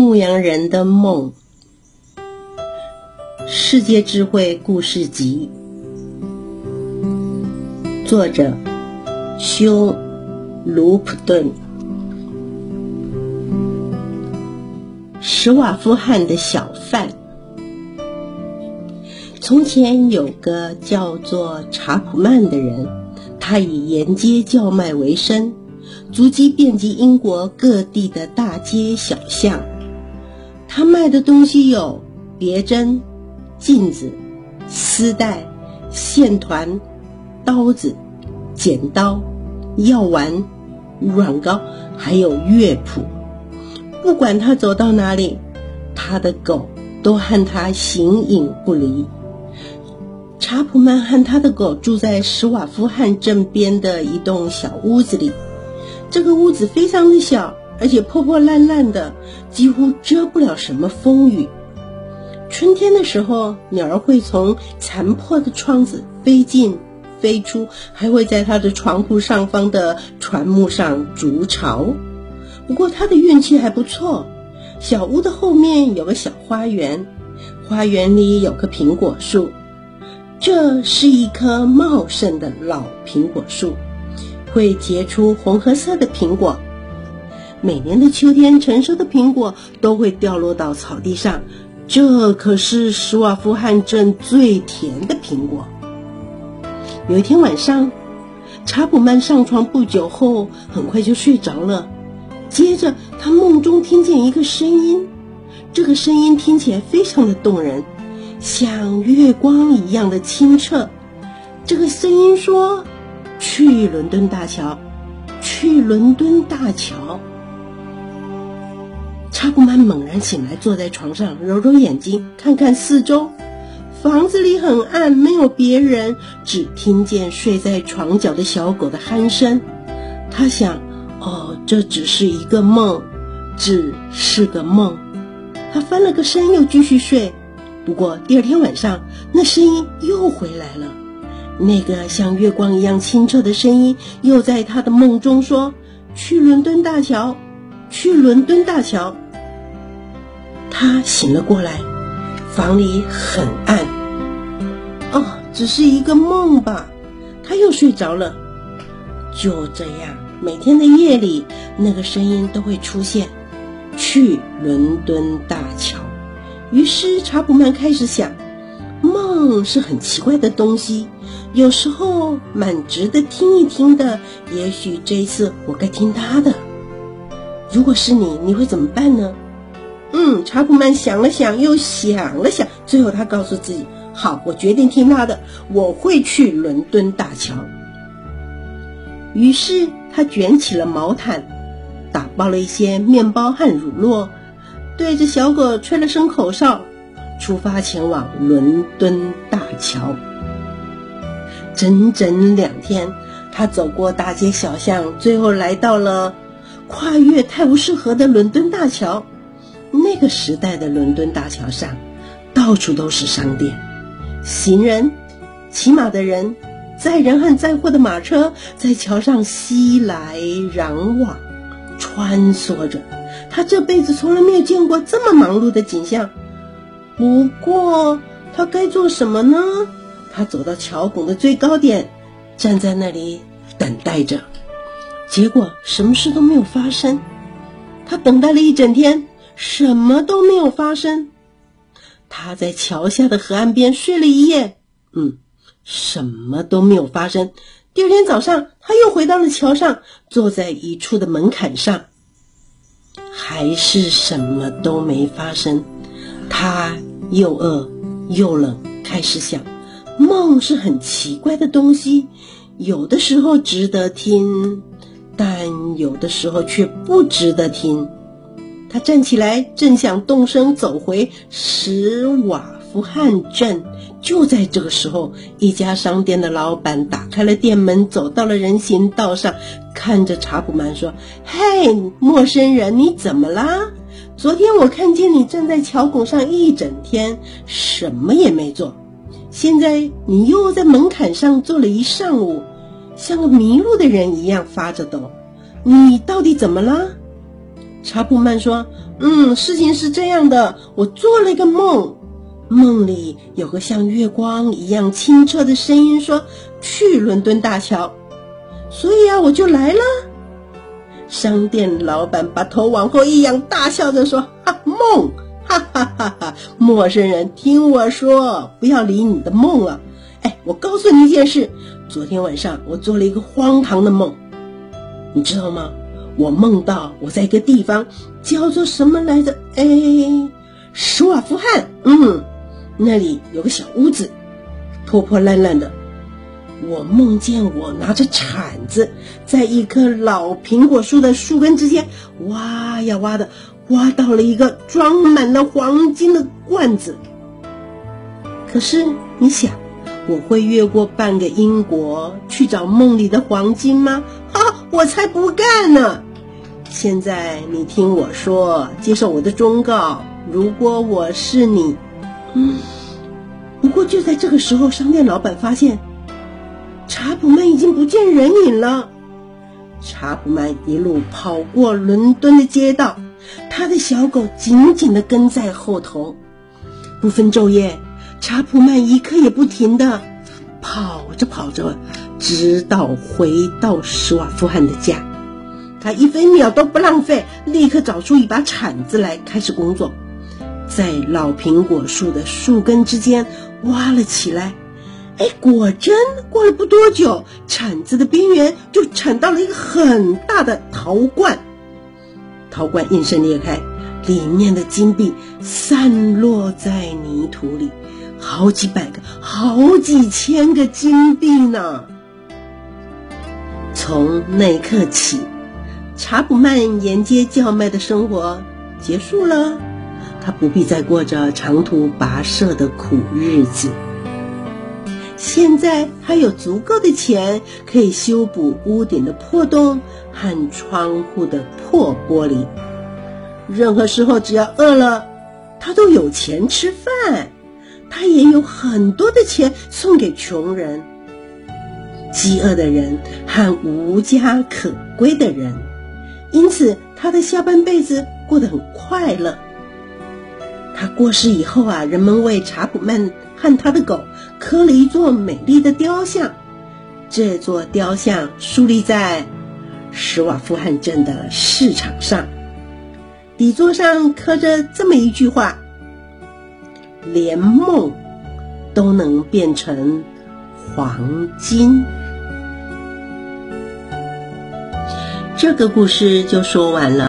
牧羊人的梦》世界智慧故事集，作者休·卢普顿。史瓦夫汉的小贩。从前有个叫做查普曼的人，他以沿街叫卖为生，足迹遍及英国各地的大街小巷。他卖的东西有别针、镜子、丝带、线团、刀子、剪刀、药丸、软膏，还有乐谱。不管他走到哪里，他的狗都和他形影不离。查普曼和他的狗住在史瓦夫汉镇边的一栋小屋子里，这个屋子非常的小。而且破破烂烂的，几乎遮不了什么风雨。春天的时候，鸟儿会从残破的窗子飞进飞出，还会在它的床铺上方的船木上筑巢。不过他的运气还不错，小屋的后面有个小花园，花园里有棵苹果树，这是一棵茂盛的老苹果树，会结出红褐色的苹果。每年的秋天，成熟的苹果都会掉落到草地上，这可是史瓦夫汉镇最甜的苹果。有一天晚上，查普曼上床不久后，很快就睡着了。接着，他梦中听见一个声音，这个声音听起来非常的动人，像月光一样的清澈。这个声音说：“去伦敦大桥，去伦敦大桥。”查普曼猛然醒来，坐在床上，揉揉眼睛，看看四周。房子里很暗，没有别人，只听见睡在床角的小狗的鼾声。他想：“哦，这只是一个梦，只是个梦。”他翻了个身，又继续睡。不过第二天晚上，那声音又回来了，那个像月光一样清澈的声音又在他的梦中说：“去伦敦大桥，去伦敦大桥。”他醒了过来，房里很暗。哦，只是一个梦吧？他又睡着了。就这样，每天的夜里，那个声音都会出现。去伦敦大桥。于是查普曼开始想，梦是很奇怪的东西，有时候蛮值得听一听的。也许这一次我该听他的。如果是你，你会怎么办呢？嗯，查普曼想了想，又想了想，最后他告诉自己：“好，我决定听他的，我会去伦敦大桥。”于是他卷起了毛毯，打包了一些面包和乳酪，对着小狗吹了声口哨，出发前往伦敦大桥。整整两天，他走过大街小巷，最后来到了跨越泰晤士河的伦敦大桥。那个时代的伦敦大桥上，到处都是商店，行人、骑马的人、载人和载货的马车在桥上熙来攘往，穿梭着。他这辈子从来没有见过这么忙碌的景象。不过，他该做什么呢？他走到桥拱的最高点，站在那里等待着。结果，什么事都没有发生。他等待了一整天。什么都没有发生，他在桥下的河岸边睡了一夜。嗯，什么都没有发生。第二天早上，他又回到了桥上，坐在一处的门槛上，还是什么都没发生。他又饿又冷，开始想：梦是很奇怪的东西，有的时候值得听，但有的时候却不值得听。他站起来，正想动身走回史瓦夫汉镇。就在这个时候，一家商店的老板打开了店门，走到了人行道上，看着查普曼说：“嘿，陌生人，你怎么啦？昨天我看见你站在桥拱上一整天，什么也没做。现在你又在门槛上坐了一上午，像个迷路的人一样发着抖。你到底怎么了？”查普曼说：“嗯，事情是这样的，我做了一个梦，梦里有个像月光一样清澈的声音说去伦敦大桥，所以啊，我就来了。”商店老板把头往后一仰，大笑着说：“哈，梦，哈哈哈哈！陌生人，听我说，不要理你的梦了。哎，我告诉你一件事，昨天晚上我做了一个荒唐的梦，你知道吗？我梦到我在一个地方，叫做什么来着？哎，施瓦夫汗。嗯，那里有个小屋子，破破烂烂的。”我梦见我拿着铲子，在一棵老苹果树的树根之间挖呀挖的，挖到了一个装满了黄金的罐子。可是你想，我会越过半个英国去找梦里的黄金吗？哈，我才不干呢！现在你听我说，接受我的忠告。如果我是你，嗯，不过就在这个时候，商店老板发现。查普曼已经不见人影了。查普曼一路跑过伦敦的街道，他的小狗紧紧地跟在后头。不分昼夜，查普曼一刻也不停地跑着跑着，直到回到施瓦夫汗的家。他一分秒都不浪费，立刻找出一把铲子来开始工作，在老苹果树的树根之间挖了起来。哎，果真过了不多久，铲子的边缘就铲到了一个很大的陶罐。陶罐应声裂开，里面的金币散落在泥土里，好几百个，好几千个金币呢。从那一刻起，查普曼沿街叫卖的生活结束了，他不必再过着长途跋涉的苦日子。现在他有足够的钱可以修补屋顶的破洞和窗户的破玻璃。任何时候只要饿了，他都有钱吃饭。他也有很多的钱送给穷人、饥饿的人和无家可归的人。因此，他的下半辈子过得很快乐。他过世以后啊，人们为查普曼。和他的狗刻了一座美丽的雕像，这座雕像竖立在施瓦夫汗镇的市场上，底座上刻着这么一句话：“连梦都能变成黄金。”这个故事就说完了。